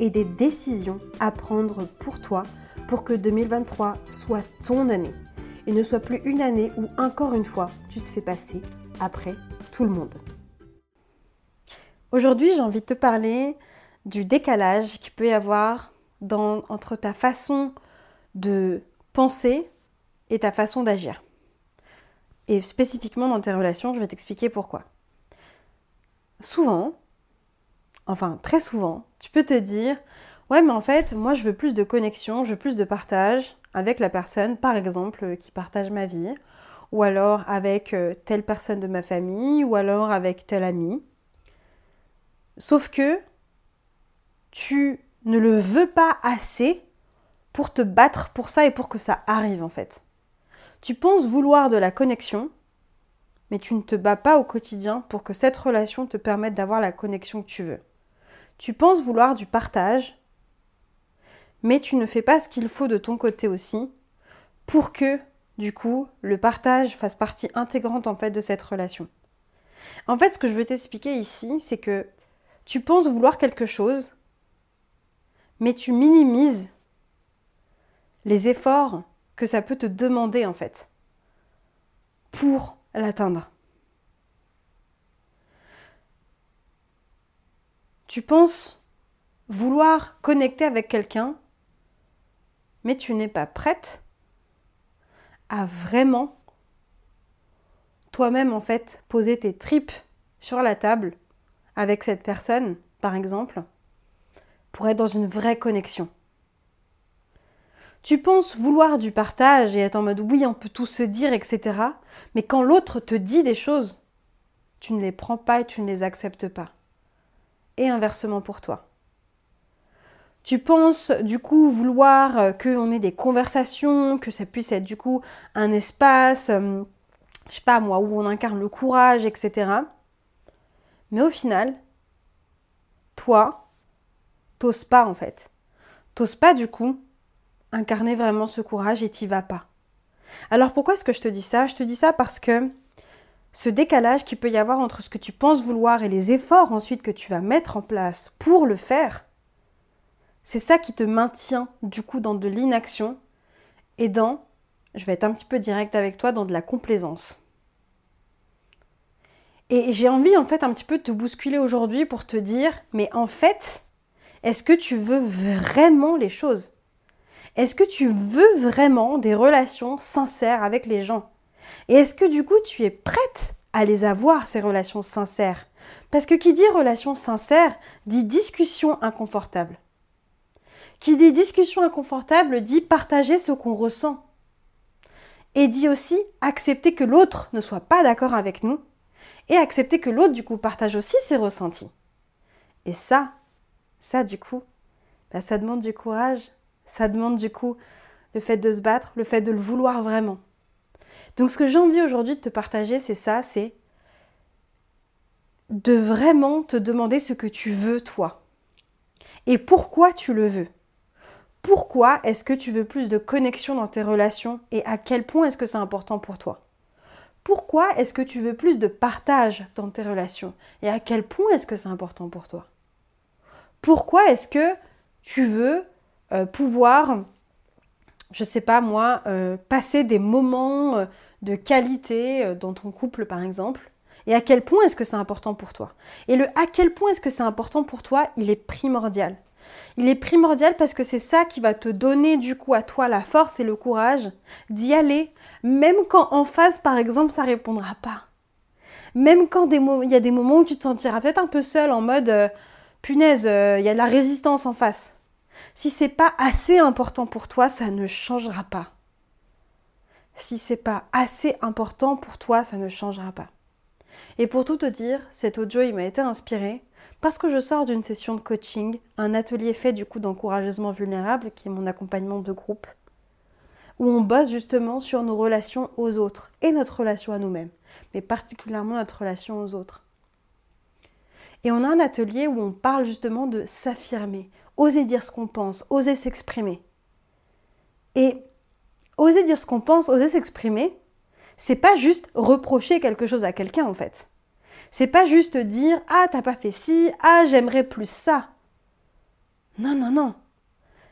et des décisions à prendre pour toi pour que 2023 soit ton année et ne soit plus une année où encore une fois tu te fais passer après tout le monde. Aujourd'hui j'ai envie de te parler du décalage qu'il peut y avoir entre ta façon de penser et ta façon d'agir. Et spécifiquement dans tes relations, je vais t'expliquer pourquoi. Souvent, enfin très souvent, tu peux te dire Ouais, mais en fait, moi je veux plus de connexion, je veux plus de partage avec la personne, par exemple, euh, qui partage ma vie, ou alors avec euh, telle personne de ma famille, ou alors avec tel ami. Sauf que tu ne le veux pas assez pour te battre pour ça et pour que ça arrive en fait. Tu penses vouloir de la connexion, mais tu ne te bats pas au quotidien pour que cette relation te permette d'avoir la connexion que tu veux. Tu penses vouloir du partage, mais tu ne fais pas ce qu'il faut de ton côté aussi pour que, du coup, le partage fasse partie intégrante en fait de cette relation. En fait, ce que je veux t'expliquer ici, c'est que tu penses vouloir quelque chose, mais tu minimises les efforts que ça peut te demander en fait pour l'atteindre. Tu penses vouloir connecter avec quelqu'un, mais tu n'es pas prête à vraiment toi-même en fait poser tes tripes sur la table avec cette personne, par exemple, pour être dans une vraie connexion. Tu penses vouloir du partage et être en mode oui, on peut tout se dire, etc. Mais quand l'autre te dit des choses, tu ne les prends pas et tu ne les acceptes pas et inversement pour toi. Tu penses du coup vouloir euh, qu'on ait des conversations, que ça puisse être du coup un espace, euh, je sais pas moi, où on incarne le courage, etc. Mais au final, toi, t'oses pas en fait. T'oses pas du coup incarner vraiment ce courage et t'y vas pas. Alors pourquoi est-ce que je te dis ça? Je te dis ça parce que ce décalage qu'il peut y avoir entre ce que tu penses vouloir et les efforts ensuite que tu vas mettre en place pour le faire, c'est ça qui te maintient du coup dans de l'inaction et dans, je vais être un petit peu direct avec toi, dans de la complaisance. Et j'ai envie en fait un petit peu de te bousculer aujourd'hui pour te dire, mais en fait, est-ce que tu veux vraiment les choses? Est-ce que tu veux vraiment des relations sincères avec les gens? Et est-ce que du coup tu es prête à les avoir, ces relations sincères? Parce que qui dit relation sincère dit discussion inconfortable. Qui dit discussion inconfortable dit partager ce qu'on ressent. Et dit aussi accepter que l'autre ne soit pas d'accord avec nous et accepter que l'autre du coup partage aussi ses ressentis. Et ça, ça du coup, bah, ça demande du courage, ça demande du coup le fait de se battre, le fait de le vouloir vraiment. Donc ce que j'ai envie aujourd'hui de te partager, c'est ça, c'est de vraiment te demander ce que tu veux toi. Et pourquoi tu le veux? Pourquoi est-ce que tu veux plus de connexion dans tes relations et à quel point est-ce que c'est important pour toi? Pourquoi est-ce que tu veux plus de partage dans tes relations et à quel point est-ce que c'est important pour toi? Pourquoi est-ce que tu veux euh, pouvoir je sais pas moi, euh, passer des moments euh, de qualité euh, dans ton couple par exemple Et à quel point est-ce que c'est important pour toi? Et le à quel point est-ce que c'est important pour toi, il est primordial. Il est primordial parce que c'est ça qui va te donner du coup à toi la force et le courage d'y aller Même quand en face, par exemple, ça répondra pas. Même quand il y a des moments où tu te sentiras peut-être un peu seul en mode euh, punaise, euh, il y a de la résistance en face. Si c'est pas assez important pour toi, ça ne changera pas. Si c'est pas assez important pour toi, ça ne changera pas. Et pour tout te dire, cet audio, il m'a été inspiré parce que je sors d'une session de coaching, un atelier fait du coup d'encouragement vulnérable, qui est mon accompagnement de groupe, où on bosse justement sur nos relations aux autres et notre relation à nous-mêmes, mais particulièrement notre relation aux autres. Et on a un atelier où on parle justement de s'affirmer, oser dire ce qu'on pense, oser s'exprimer. Et oser dire ce qu'on pense, oser s'exprimer, c'est pas juste reprocher quelque chose à quelqu'un en fait. C'est pas juste dire ah t'as pas fait ci, ah j'aimerais plus ça. Non non non.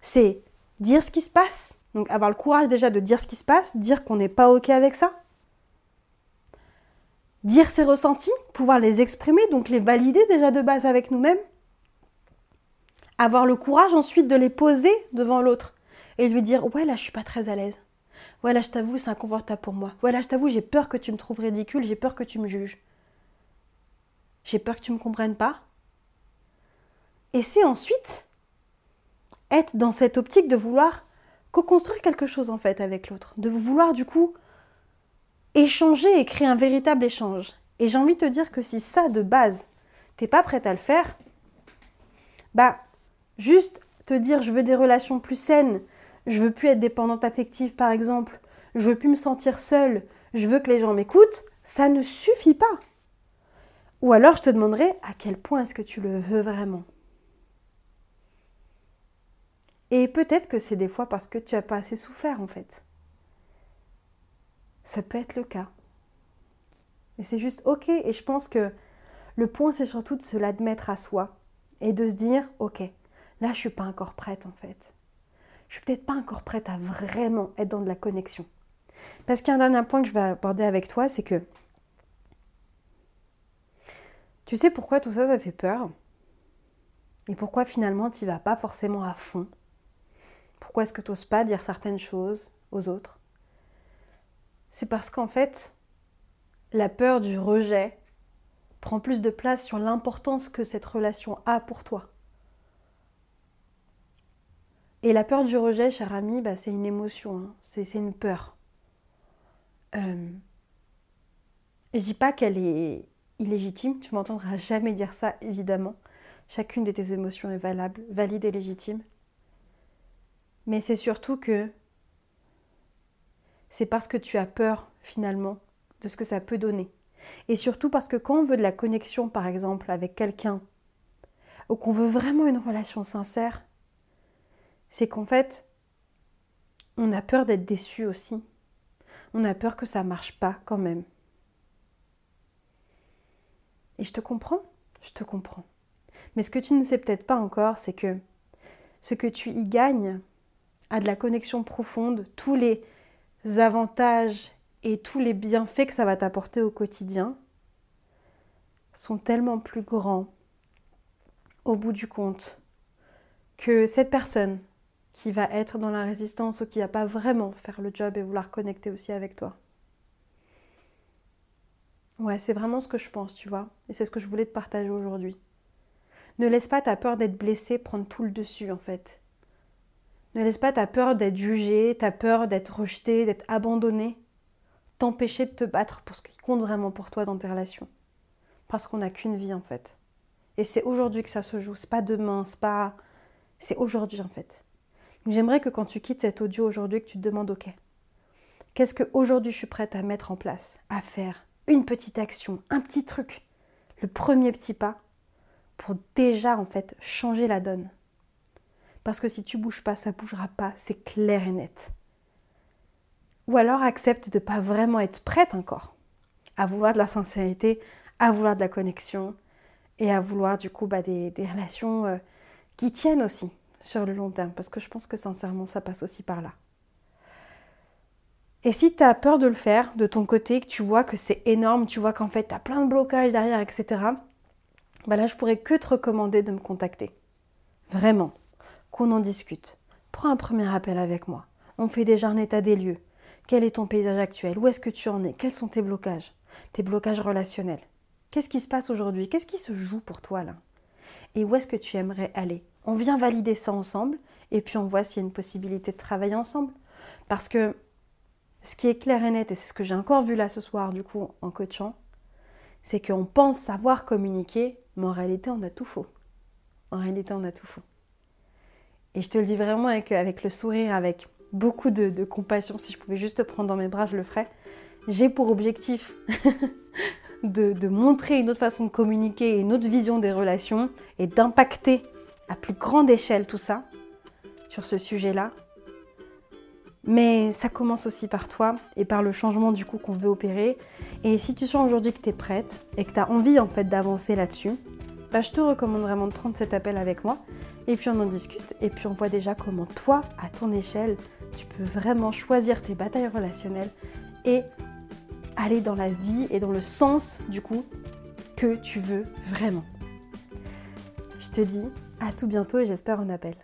C'est dire ce qui se passe. Donc avoir le courage déjà de dire ce qui se passe, dire qu'on n'est pas ok avec ça. Dire ses ressentis, pouvoir les exprimer, donc les valider déjà de base avec nous-mêmes. Avoir le courage ensuite de les poser devant l'autre et lui dire ouais là je suis pas très à l'aise. Voilà, je t'avoue, c'est inconfortable pour moi. Voilà, je t'avoue, j'ai peur que tu me trouves ridicule, j'ai peur que tu me juges. J'ai peur que tu ne me comprennes pas. Et c'est ensuite être dans cette optique de vouloir co-construire quelque chose en fait avec l'autre, de vouloir du coup échanger et créer un véritable échange. Et j'ai envie de te dire que si ça de base, t'es pas prête à le faire, bah juste te dire je veux des relations plus saines, je veux plus être dépendante affective par exemple, je veux plus me sentir seule, je veux que les gens m'écoutent, ça ne suffit pas. Ou alors je te demanderai à quel point est-ce que tu le veux vraiment? Et peut-être que c'est des fois parce que tu n'as pas assez souffert en fait. Ça peut être le cas. Et c'est juste ok. Et je pense que le point c'est surtout de se l'admettre à soi et de se dire ok, là je suis pas encore prête en fait je suis peut-être pas encore prête à vraiment être dans de la connexion. Parce qu'il y a un dernier point que je vais aborder avec toi, c'est que tu sais pourquoi tout ça, ça fait peur Et pourquoi finalement tu vas pas forcément à fond? Pourquoi est-ce que tu n'oses pas dire certaines choses aux autres? C'est parce qu'en fait, la peur du rejet prend plus de place sur l'importance que cette relation a pour toi. Et la peur du rejet, cher ami, bah, c'est une émotion, hein. c'est une peur. Euh, je dis pas qu'elle est illégitime, tu m'entendras jamais dire ça, évidemment. Chacune de tes émotions est valable, valide et légitime. Mais c'est surtout que c'est parce que tu as peur, finalement, de ce que ça peut donner. Et surtout parce que quand on veut de la connexion, par exemple, avec quelqu'un, ou qu'on veut vraiment une relation sincère, c'est qu'en fait, on a peur d'être déçu aussi. On a peur que ça marche pas quand même. Et je te comprends, je te comprends. Mais ce que tu ne sais peut-être pas encore, c'est que ce que tu y gagnes a de la connexion profonde, tous les avantages et tous les bienfaits que ça va t'apporter au quotidien sont tellement plus grands au bout du compte que cette personne qui va être dans la résistance ou qui va pas vraiment faire le job et vouloir connecter aussi avec toi. Ouais, c'est vraiment ce que je pense, tu vois. Et c'est ce que je voulais te partager aujourd'hui. Ne laisse pas ta peur d'être blessé prendre tout le dessus, en fait. Ne laisse pas ta peur d'être jugé, ta peur d'être rejeté, d'être abandonné, t'empêcher de te battre pour ce qui compte vraiment pour toi dans tes relations. Parce qu'on n'a qu'une vie, en fait. Et c'est aujourd'hui que ça se joue. C'est pas demain, c'est pas. C'est aujourd'hui, en fait. J'aimerais que quand tu quittes cet audio aujourd'hui, que tu te demandes, ok, qu'est-ce que aujourd'hui je suis prête à mettre en place, à faire Une petite action, un petit truc, le premier petit pas pour déjà en fait changer la donne. Parce que si tu bouges pas, ça bougera pas, c'est clair et net. Ou alors accepte de ne pas vraiment être prête encore à vouloir de la sincérité, à vouloir de la connexion et à vouloir du coup bah, des, relations euh, qui tiennent aussi sur le long terme, parce que je pense que sincèrement, ça passe aussi par là. Et si tu as peur de le faire de ton côté, que tu vois que c'est énorme, tu vois qu'en fait tu as plein de blocages derrière, etc., bah là je pourrais que te recommander de me contacter. Vraiment, qu'on en discute. Prends un premier appel avec moi. On fait déjà un état des lieux. Quel est ton paysage actuel? Où est-ce que tu en es? Quels sont tes blocages? Tes blocages relationnels Qu'est-ce qui se passe aujourd'hui? Qu'est-ce qui se joue pour toi là? Et où est-ce que tu aimerais aller? On vient valider ça ensemble et puis on voit s'il y a une possibilité de travailler ensemble. Parce que ce qui est clair et net, et c'est ce que j'ai encore vu là ce soir du coup en coachant, c'est qu'on pense savoir communiquer, mais en réalité on a tout faux. En réalité on a tout faux. Et je te le dis vraiment avec, avec le sourire, avec beaucoup de, compassion. Si je pouvais juste te prendre dans mes bras, je le ferais. J'ai pour objectif de, montrer une autre façon de communiquer, une autre vision des relations et d'impacter à plus grande échelle tout ça sur ce sujet-là. Mais ça commence aussi par toi et par le changement du coup qu'on veut opérer. Et si tu sens aujourd'hui que tu es prête et que tu as envie en fait d'avancer là-dessus, bah, je te recommande vraiment de prendre cet appel avec moi et puis on en discute et puis on voit déjà comment toi, à ton échelle, tu peux vraiment choisir tes batailles relationnelles et aller dans la vie et dans le sens du coup que tu veux vraiment. Je te dis à tout bientôt et j'espère un appel.